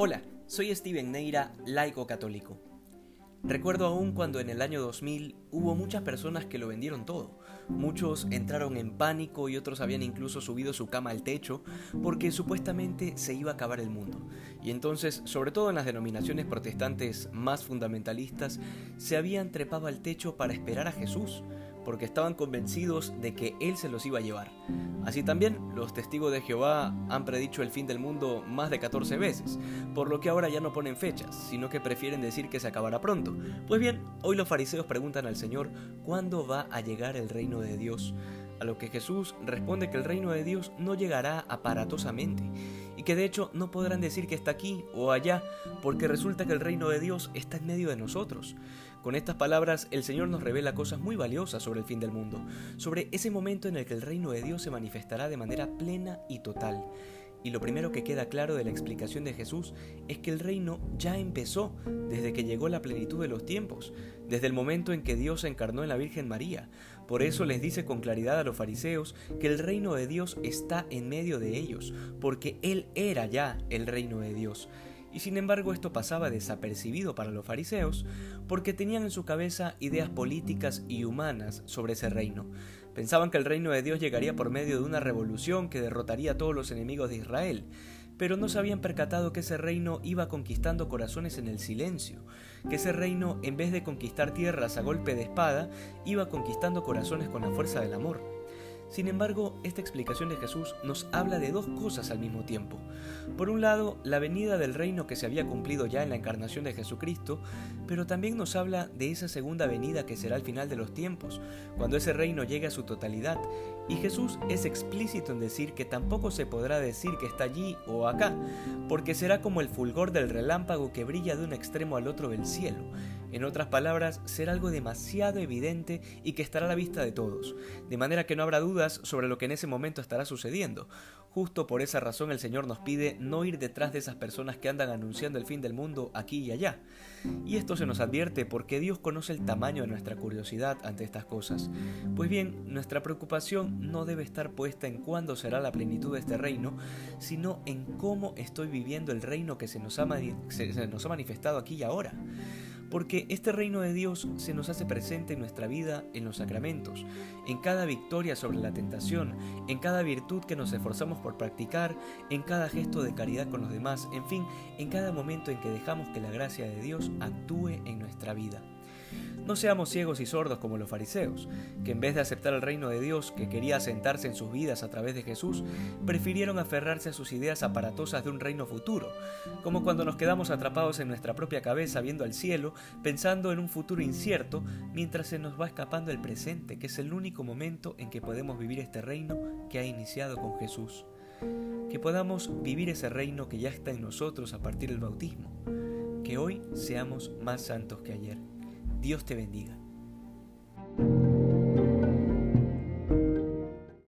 Hola, soy Steven Neira, laico católico. Recuerdo aún cuando en el año 2000 hubo muchas personas que lo vendieron todo. Muchos entraron en pánico y otros habían incluso subido su cama al techo porque supuestamente se iba a acabar el mundo. Y entonces, sobre todo en las denominaciones protestantes más fundamentalistas, se habían trepado al techo para esperar a Jesús porque estaban convencidos de que Él se los iba a llevar. Así también, los testigos de Jehová han predicho el fin del mundo más de 14 veces, por lo que ahora ya no ponen fechas, sino que prefieren decir que se acabará pronto. Pues bien, hoy los fariseos preguntan al Señor cuándo va a llegar el reino de Dios. A lo que Jesús responde que el reino de Dios no llegará aparatosamente y que de hecho no podrán decir que está aquí o allá porque resulta que el reino de Dios está en medio de nosotros. Con estas palabras el Señor nos revela cosas muy valiosas sobre el fin del mundo, sobre ese momento en el que el reino de Dios se manifestará de manera plena y total. Y lo primero que queda claro de la explicación de Jesús es que el reino ya empezó desde que llegó la plenitud de los tiempos, desde el momento en que Dios se encarnó en la Virgen María. Por eso les dice con claridad a los fariseos que el reino de Dios está en medio de ellos, porque Él era ya el reino de Dios y sin embargo esto pasaba desapercibido para los fariseos porque tenían en su cabeza ideas políticas y humanas sobre ese reino. Pensaban que el reino de Dios llegaría por medio de una revolución que derrotaría a todos los enemigos de Israel, pero no se habían percatado que ese reino iba conquistando corazones en el silencio, que ese reino en vez de conquistar tierras a golpe de espada, iba conquistando corazones con la fuerza del amor. Sin embargo, esta explicación de Jesús nos habla de dos cosas al mismo tiempo. Por un lado, la venida del reino que se había cumplido ya en la encarnación de Jesucristo, pero también nos habla de esa segunda venida que será al final de los tiempos, cuando ese reino llegue a su totalidad. Y Jesús es explícito en decir que tampoco se podrá decir que está allí o acá, porque será como el fulgor del relámpago que brilla de un extremo al otro del cielo. En otras palabras, será algo demasiado evidente y que estará a la vista de todos, de manera que no habrá dudas sobre lo que en ese momento estará sucediendo. Justo por esa razón el Señor nos pide no ir detrás de esas personas que andan anunciando el fin del mundo aquí y allá. Y esto se nos advierte porque Dios conoce el tamaño de nuestra curiosidad ante estas cosas. Pues bien, nuestra preocupación no debe estar puesta en cuándo será la plenitud de este reino, sino en cómo estoy viviendo el reino que se nos ha, se nos ha manifestado aquí y ahora porque este reino de Dios se nos hace presente en nuestra vida en los sacramentos, en cada victoria sobre la tentación, en cada virtud que nos esforzamos por practicar, en cada gesto de caridad con los demás, en fin, en cada momento en que dejamos que la gracia de Dios actúe en nuestra vida. No seamos ciegos y sordos como los fariseos, que en vez de aceptar el reino de Dios que quería asentarse en sus vidas a través de Jesús, prefirieron aferrarse a sus ideas aparatosas de un reino futuro, como cuando nos quedamos atrapados en nuestra propia cabeza viendo al cielo, pensando en un futuro incierto, mientras se nos va escapando el presente, que es el único momento en que podemos vivir este reino que ha iniciado con Jesús. Que podamos vivir ese reino que ya está en nosotros a partir del bautismo. Que hoy seamos más santos que ayer. Dios te bendiga.